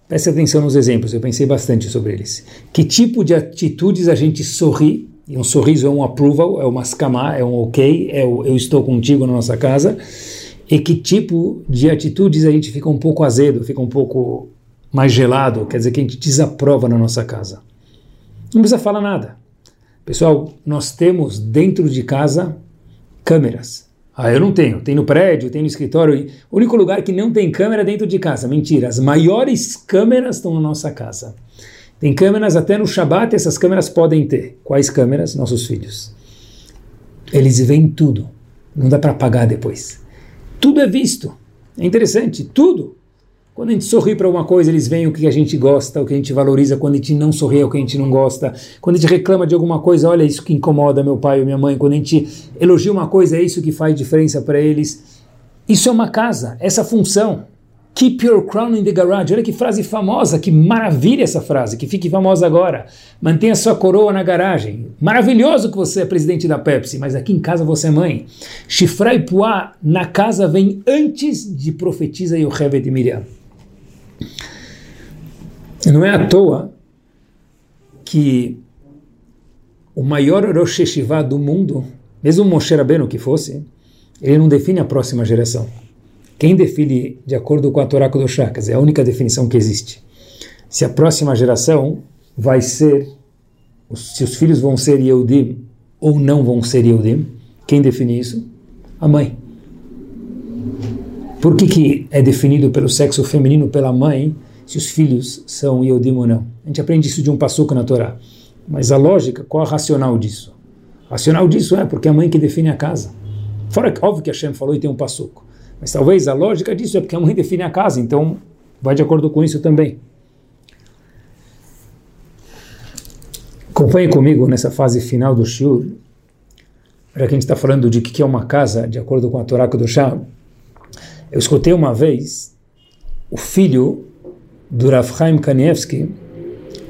Preste atenção nos exemplos, eu pensei bastante sobre eles. Que tipo de atitudes a gente sorri e um sorriso é um approval, é uma escamar, é um ok, é o eu estou contigo na nossa casa. E que tipo de atitudes a gente fica um pouco azedo, fica um pouco mais gelado, quer dizer que a gente desaprova na nossa casa. Não precisa falar nada. Pessoal, nós temos dentro de casa câmeras. Ah, eu não tenho. Tem no prédio, tem no escritório. O único lugar que não tem câmera é dentro de casa. Mentira. As maiores câmeras estão na nossa casa. Tem câmeras até no Shabat, essas câmeras podem ter. Quais câmeras? Nossos filhos. Eles veem tudo. Não dá para apagar depois. Tudo é visto. É interessante, tudo. Quando a gente sorri para alguma coisa, eles veem o que a gente gosta, o que a gente valoriza. Quando a gente não sorri, é o que a gente não gosta. Quando a gente reclama de alguma coisa, olha isso que incomoda meu pai ou minha mãe. Quando a gente elogia uma coisa, é isso que faz diferença para eles. Isso é uma casa, essa função. Keep your crown in the garage. Olha que frase famosa, que maravilha essa frase, que fique famosa agora. Mantenha sua coroa na garagem. Maravilhoso que você é presidente da Pepsi, mas aqui em casa você é mãe. Shifra e Puá na casa vem antes de profetiza e Miriam. Não é à toa que o maior Rosh Hashivá do mundo, mesmo Moshe Rabbeinu que fosse, ele não define a próxima geração. Quem define de acordo com a Torá Kodoshá, quer dizer, a única definição que existe. Se a próxima geração vai ser, se os filhos vão ser Yehudim ou não vão ser Yehudim, quem define isso? A mãe. Por que, que é definido pelo sexo feminino, pela mãe, se os filhos são Yehudim ou não? A gente aprende isso de um passuco na Torá. Mas a lógica, qual a racional disso? A racional disso é porque é a mãe que define a casa. Fora que, óbvio que Hashem falou e tem um passuco. Mas talvez a lógica disso é porque a mãe define a casa, então vai de acordo com isso também. Acompanhe comigo nessa fase final do Shur, já que a gente está falando de que é uma casa, de acordo com a Torá do Shah. Eu escutei uma vez o filho do Rav Chaim Kanievski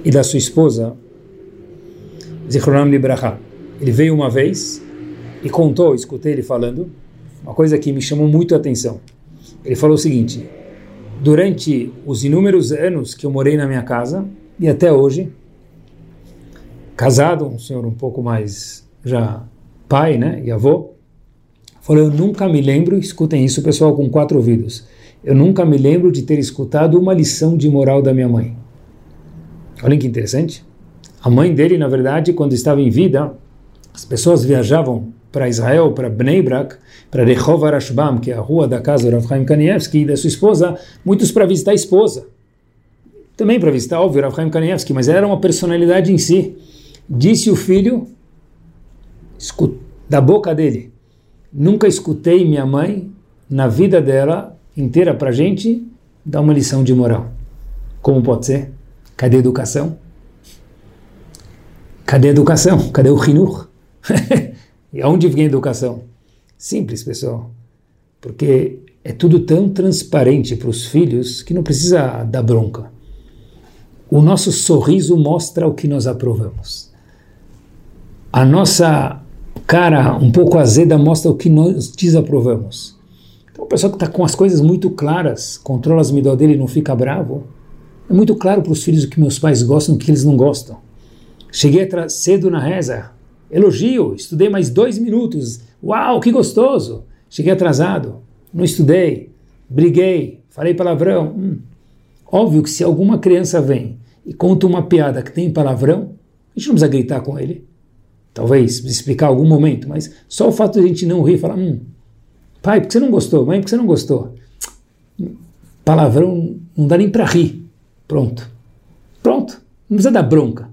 e da sua esposa, Zichronam Libraha. Ele veio uma vez e contou, escutei ele falando, uma coisa que me chamou muito a atenção. Ele falou o seguinte: durante os inúmeros anos que eu morei na minha casa e até hoje, casado, um senhor um pouco mais já pai, né, e avô, falou: eu nunca me lembro, escutem isso, pessoal, com quatro ouvidos. Eu nunca me lembro de ter escutado uma lição de moral da minha mãe. Olhem que interessante. A mãe dele, na verdade, quando estava em vida, as pessoas viajavam para Israel, para Bnei Brak, para Rehov Arashbam, que é a rua da casa do Rav Chaim Kanievski, e da sua esposa, muitos para visitar a esposa. Também para visitar, óbvio, Rav Chaim Kanievski, mas era uma personalidade em si. Disse o filho, da boca dele, nunca escutei minha mãe, na vida dela inteira para a gente, dar uma lição de moral. Como pode ser? Cadê a educação? Cadê a educação? Cadê o Hinur? E aonde vem a educação? Simples, pessoal. Porque é tudo tão transparente para os filhos que não precisa dar bronca. O nosso sorriso mostra o que nós aprovamos. A nossa cara um pouco azeda mostra o que nós desaprovamos. O pessoal que está com as coisas muito claras, controla as midó dele e não fica bravo, é muito claro para os filhos o que meus pais gostam e o que eles não gostam. Cheguei cedo na reza, Elogio, estudei mais dois minutos. Uau, que gostoso! Cheguei atrasado, não estudei, briguei, falei palavrão. Hum. Óbvio que se alguma criança vem e conta uma piada que tem palavrão, A gente não precisa gritar com ele. Talvez explicar algum momento, mas só o fato de a gente não rir e falar, hum, pai, por que você não gostou? Mãe, por que você não gostou? Palavrão não dá nem para rir. Pronto. Pronto. Não precisa dar bronca.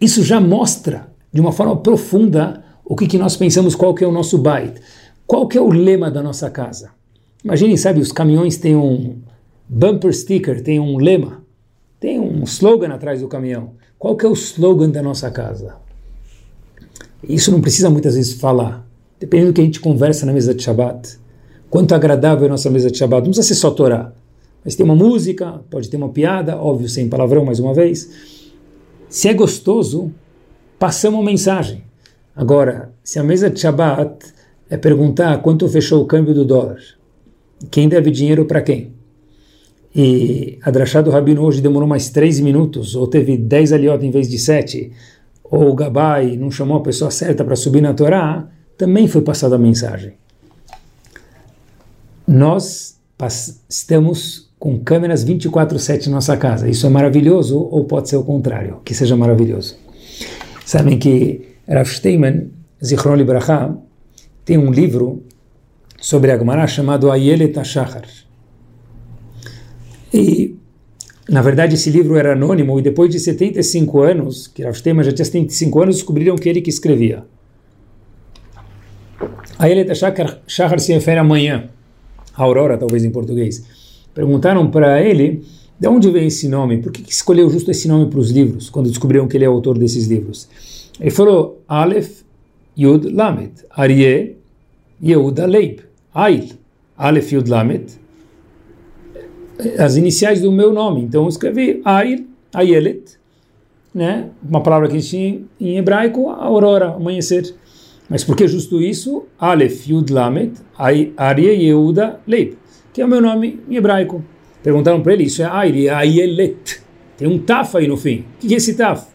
Isso já mostra de uma forma profunda o que, que nós pensamos, qual que é o nosso bait, qual que é o lema da nossa casa. Imaginem, sabe, os caminhões têm um bumper sticker, tem um lema, tem um slogan atrás do caminhão. Qual que é o slogan da nossa casa? Isso não precisa muitas vezes falar, dependendo do que a gente conversa na mesa de Shabbat. Quanto agradável é a nossa mesa de Shabbat. Não precisa ser só Torá, mas tem uma música, pode ter uma piada, óbvio, sem palavrão mais uma vez. Se é gostoso, passamos uma mensagem. Agora, se a mesa de Shabbat é perguntar quanto fechou o câmbio do dólar, quem deve dinheiro para quem? E a drachá do Rabino hoje demorou mais três minutos, ou teve dez aliot em vez de sete, ou o Gabai não chamou a pessoa certa para subir na Torá, também foi passada a mensagem. Nós estamos com câmeras 24/7 na nossa casa. Isso é maravilhoso ou pode ser o contrário, que seja maravilhoso. Sabem que Rav Steinman, Zichron Libraha, tem um livro sobre a Gemara chamado Ayelet HaShachar. E, na verdade, esse livro era anônimo e depois de 75 anos, que Rav Steinman já tinha 75 anos, descobriram que ele que escrevia. Ayelet HaShachar se refere a manhã, a aurora, talvez em português. Perguntaram para ele de onde vem esse nome, por que, que escolheu justo esse nome para os livros, quando descobriram que ele é autor desses livros. Ele falou Aleph Yud Lamed, Arie Yehuda Leib, Ail, Aleph Yud Lamed, as iniciais do meu nome. Então eu escrevi Ail, Ayelet, né? uma palavra que a gente em hebraico, aurora, amanhecer. Mas por que justo isso? Aleph Yud Lamed, Arie Yehuda Leib, que é o meu nome em hebraico. Perguntaram para ele, isso é Aire, Ayelet. Tem um taf aí no fim. O que é esse taf?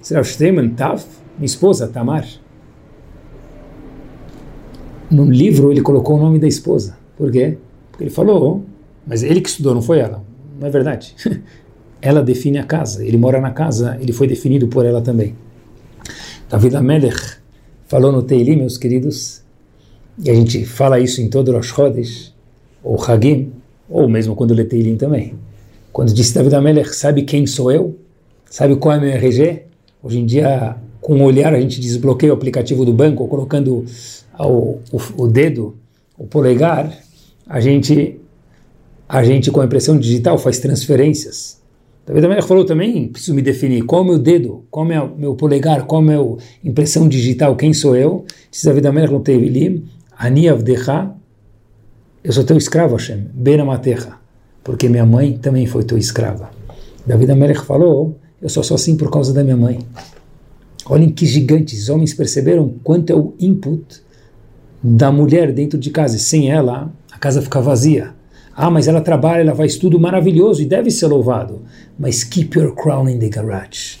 Será Shteman Taf? Minha esposa, Tamar. No livro ele colocou o nome da esposa. Por quê? Porque ele falou, mas ele que estudou, não foi ela. Não é verdade. ela define a casa, ele mora na casa, ele foi definido por ela também. David Amelech falou no Teilim, meus queridos, e a gente fala isso em todo Rosh Chodesh, ou Hagim, ou mesmo quando lê Teilim também. Quando disse David Amelech, sabe quem sou eu? Sabe qual é meu RG? Hoje em dia, com o olhar, a gente desbloqueia o aplicativo do banco, colocando o, o, o dedo, o polegar, a gente, a gente com a impressão digital faz transferências. Talvez também falou também, preciso me definir, qual é o meu dedo, qual é o meu polegar, qual é a impressão digital, quem sou eu? Diz David Amelech no Tevilim, Ani Avdecha, eu sou teu escravo, Hashem, Benamatecha, porque minha mãe também foi tua escrava. David Amelech falou, eu só sou assim por causa da minha mãe. Olhem que gigantes, homens perceberam quanto é o input da mulher dentro de casa. E sem ela, a casa fica vazia. Ah, mas ela trabalha, ela faz tudo maravilhoso e deve ser louvado. Mas keep your crown in the garage.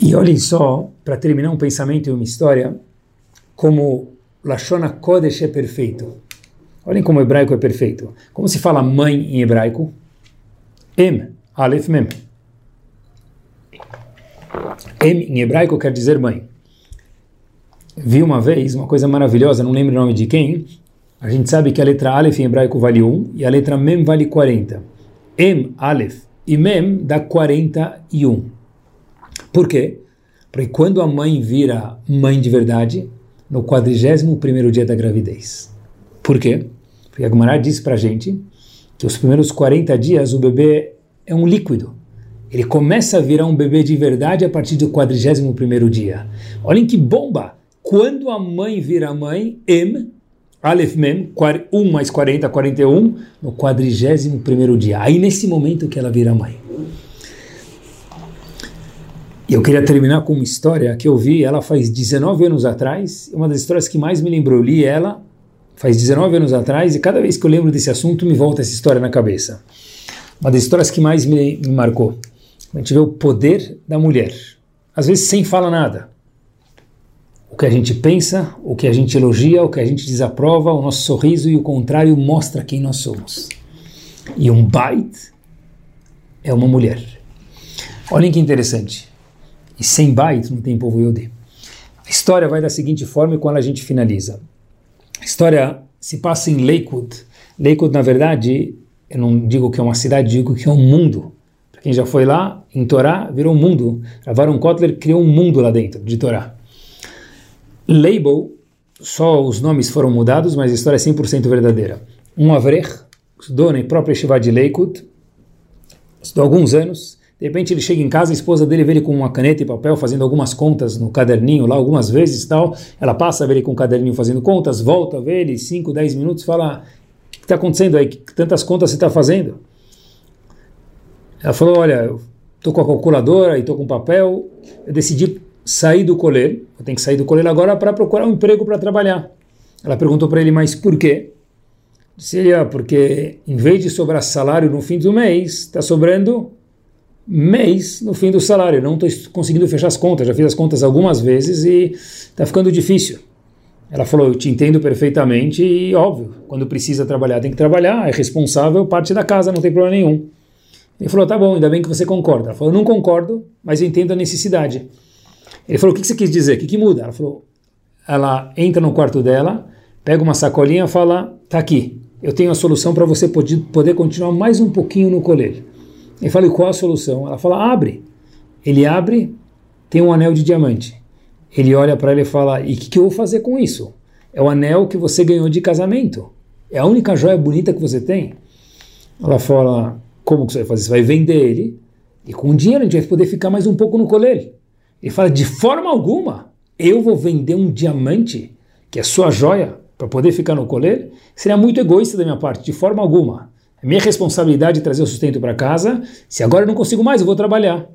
E olhem só, para terminar um pensamento e uma história, como Lashona Kodesh é perfeito. Olhem como o hebraico é perfeito. Como se fala mãe em hebraico? Em. Aleph Mem. Em, em hebraico quer dizer mãe. Vi uma vez uma coisa maravilhosa, não lembro o nome de quem. A gente sabe que a letra Aleph em hebraico vale 1 e a letra Mem vale 40. Em, Aleph e Mem dá 41. Por quê? Porque quando a mãe vira mãe de verdade, no 41º dia da gravidez. Por quê? Porque a Gemara diz pra gente que os primeiros 40 dias o bebê é um líquido. Ele começa a virar um bebê de verdade a partir do 41º dia. Olhem que bomba! Quando a mãe vira mãe, M, Aleph Mem, 1 mais 40, 41, no 41º dia. Aí nesse momento que ela vira mãe. E eu queria terminar com uma história que eu vi, ela faz 19 anos atrás, uma das histórias que mais me lembrou, eu li ela faz 19 anos atrás, e cada vez que eu lembro desse assunto me volta essa história na cabeça uma das histórias que mais me, me marcou. A gente vê o poder da mulher, às vezes sem falar nada. O que a gente pensa, o que a gente elogia, o que a gente desaprova, o nosso sorriso e o contrário mostra quem nós somos. E um bait é uma mulher. Olhem que interessante. E sem bait não tem povo Yodi. A história vai da seguinte forma e quando a gente finaliza. A história se passa em Lakewood. Lakewood, na verdade, eu não digo que é uma cidade, digo que é um mundo. Para quem já foi lá, em Torá, virou um mundo. Ravaron Kotler criou um mundo lá dentro de Torá. Label, só os nomes foram mudados, mas a história é 100% verdadeira. Um Avrech, estudou na própria Shiva de Lakewood, estudou alguns anos, de repente ele chega em casa, a esposa dele vê ele com uma caneta e papel fazendo algumas contas no caderninho lá algumas vezes tal. Ela passa a ver ele com o caderninho fazendo contas, volta a ver ele 5, 10 minutos, fala: "O que está acontecendo aí? Que tantas contas você está fazendo?" Ela falou: "Olha, eu estou com a calculadora e estou com papel. Eu decidi sair do colher. Eu tenho que sair do colher agora para procurar um emprego para trabalhar." Ela perguntou para ele: "Mas por quê?" Seria porque em vez de sobrar salário no fim do mês, está sobrando mês no fim do salário. Não estou conseguindo fechar as contas. Já fiz as contas algumas vezes e está ficando difícil. Ela falou: Eu te entendo perfeitamente e, óbvio, quando precisa trabalhar, tem que trabalhar. É responsável, parte da casa, não tem problema nenhum. Ele falou: Tá bom, ainda bem que você concorda. Ela falou: Não concordo, mas entendo a necessidade. Ele falou: O que você quis dizer? O que, que muda? Ela falou: Ela entra no quarto dela, pega uma sacolinha e fala: Tá aqui eu tenho a solução para você poder, continuar mais um pouquinho no colégio. Ele fala, e qual a solução? Ela fala, abre. Ele abre, tem um anel de diamante. Ele olha para ele e fala, e o que, que eu vou fazer com isso? É o anel que você ganhou de casamento. É a única joia bonita que você tem. Ela fala, como que você vai fazer? Você vai vender ele, e com o dinheiro a gente vai poder ficar mais um pouco no colégio. Ele fala, de forma alguma, eu vou vender um diamante, que é sua joia, para poder ficar no colher, seria muito egoísta da minha parte, de forma alguma. É minha responsabilidade trazer o sustento para casa. Se agora eu não consigo mais, eu vou trabalhar.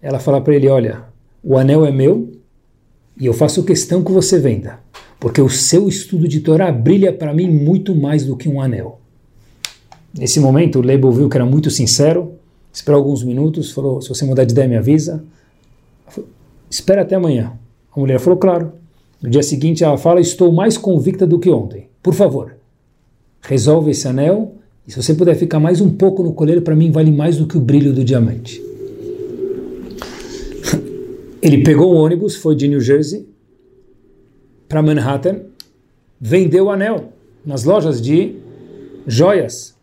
Ela fala para ele: Olha, o anel é meu e eu faço questão que você venda, porque o seu estudo de Torá brilha para mim muito mais do que um anel. Nesse momento, o Leibel viu que era muito sincero, esperou alguns minutos, falou: Se você mudar de ideia, me avisa. Espera até amanhã. A mulher falou: Claro. No dia seguinte ela fala: Estou mais convicta do que ontem. Por favor, resolve esse anel e se você puder ficar mais um pouco no colher, para mim vale mais do que o brilho do diamante. Ele pegou um ônibus, foi de New Jersey para Manhattan, vendeu o anel nas lojas de joias.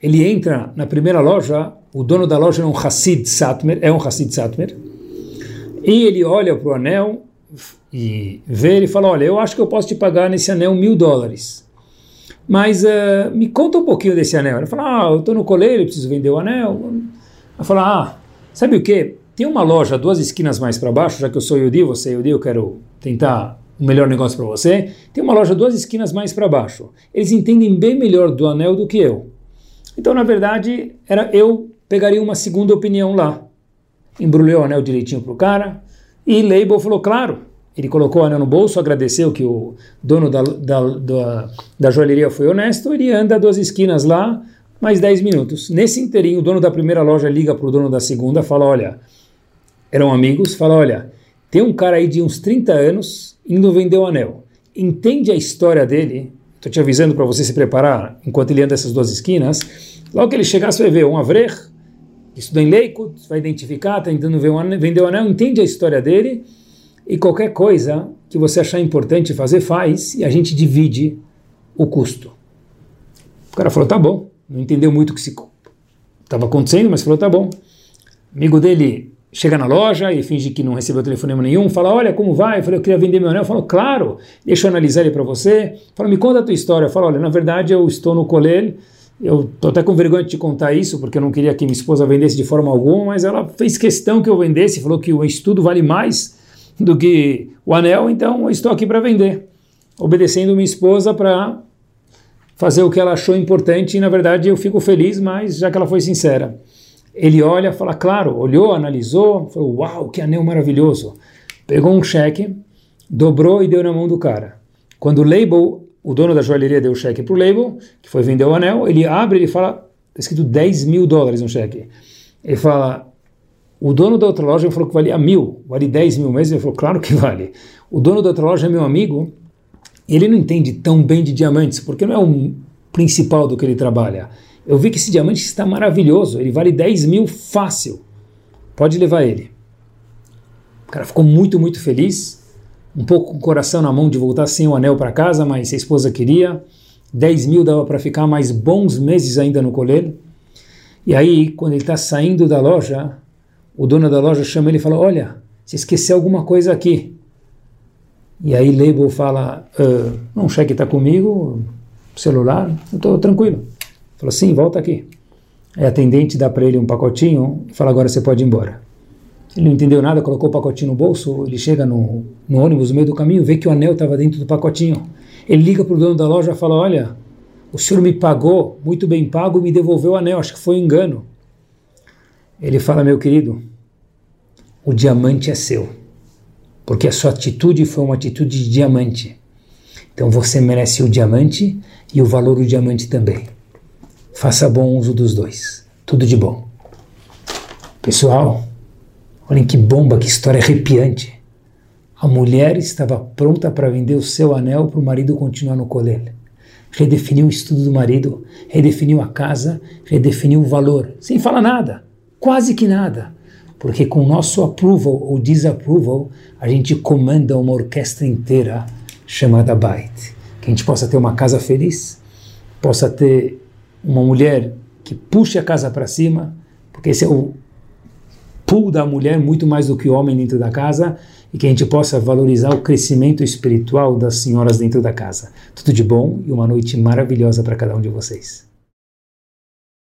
Ele entra na primeira loja, o dono da loja é um Hassid Satmer, é um Hassid Satmer, e ele olha para o anel e vê ele e fala, olha, eu acho que eu posso te pagar nesse anel mil dólares. Mas uh, me conta um pouquinho desse anel. Ele fala, ah, eu estou no coleiro, preciso vender o anel. Ela fala, ah, sabe o que? Tem uma loja duas esquinas mais para baixo, já que eu sou Yudi, você é Yudi, eu quero tentar o melhor negócio para você. Tem uma loja duas esquinas mais para baixo. Eles entendem bem melhor do anel do que eu. Então, na verdade, era eu pegaria uma segunda opinião lá. Embrulhei o anel direitinho para o cara e Label falou, claro, ele colocou o anel no bolso, agradeceu que o dono da, da, da, da joalheria foi honesto, ele anda duas esquinas lá, mais 10 minutos. Nesse inteirinho, o dono da primeira loja liga para o dono da segunda, fala, olha, eram amigos, fala, olha, tem um cara aí de uns 30 anos indo vender o anel. Entende a história dele, estou te avisando para você se preparar, enquanto ele anda essas duas esquinas, logo que ele chegar, você vai ver um Avrech, estuda em Leikut, vai identificar, está tentando vender o anel, entende a história dele, e qualquer coisa que você achar importante fazer, faz, e a gente divide o custo. O cara falou, tá bom. Não entendeu muito o que estava acontecendo, mas falou, tá bom. Amigo dele chega na loja e finge que não recebeu telefonema nenhum, fala, olha, como vai? Eu falei, eu queria vender meu anel. Falou, claro, deixa eu analisar ele para você. Fala, me conta a tua história. Fala, olha, na verdade eu estou no colher, eu estou até com vergonha de te contar isso, porque eu não queria que minha esposa vendesse de forma alguma, mas ela fez questão que eu vendesse, falou que o estudo vale mais do que o anel, então eu estou aqui para vender, obedecendo minha esposa para fazer o que ela achou importante e na verdade eu fico feliz, mas já que ela foi sincera. Ele olha, fala, claro, olhou, analisou, falou, uau, que anel maravilhoso. Pegou um cheque, dobrou e deu na mão do cara. Quando o label, o dono da joalheria deu o cheque para o label, que foi vender o anel, ele abre e fala, está escrito 10 mil dólares no cheque. Ele fala, o dono da outra loja falou que valia mil, vale 10 mil mesmo. Ele falou, claro que vale. O dono da outra loja é meu amigo, ele não entende tão bem de diamantes, porque não é o principal do que ele trabalha. Eu vi que esse diamante está maravilhoso, ele vale 10 mil fácil. pode levar ele. O cara ficou muito, muito feliz, um pouco com o coração na mão de voltar sem o anel para casa, mas a esposa queria. 10 mil dava para ficar mais bons meses ainda no colher. E aí, quando ele está saindo da loja, o dono da loja chama ele e fala: Olha, você esqueceu alguma coisa aqui. E aí Label fala: uh, Não, o cheque está comigo, celular, eu estou tranquilo. Falou: Sim, volta aqui. Aí atendente dá para ele um pacotinho e fala: Agora você pode ir embora. Ele não entendeu nada, colocou o pacotinho no bolso. Ele chega no, no ônibus, no meio do caminho, vê que o anel estava dentro do pacotinho. Ele liga para o dono da loja e fala: Olha, o senhor me pagou, muito bem pago, e me devolveu o anel, acho que foi um engano. Ele fala: Meu querido, o diamante é seu, porque a sua atitude foi uma atitude de diamante. Então você merece o diamante e o valor do diamante também. Faça bom uso dos dois. Tudo de bom. Pessoal, olhem que bomba, que história arrepiante. A mulher estava pronta para vender o seu anel para o marido continuar no colher. Redefiniu o estudo do marido, redefiniu a casa, redefiniu o valor, sem falar nada, quase que nada. Porque com o nosso approval ou disapproval, a gente comanda uma orquestra inteira chamada Bait. Que a gente possa ter uma casa feliz, possa ter uma mulher que puxe a casa para cima, porque esse é o pull da mulher muito mais do que o homem dentro da casa, e que a gente possa valorizar o crescimento espiritual das senhoras dentro da casa. Tudo de bom e uma noite maravilhosa para cada um de vocês.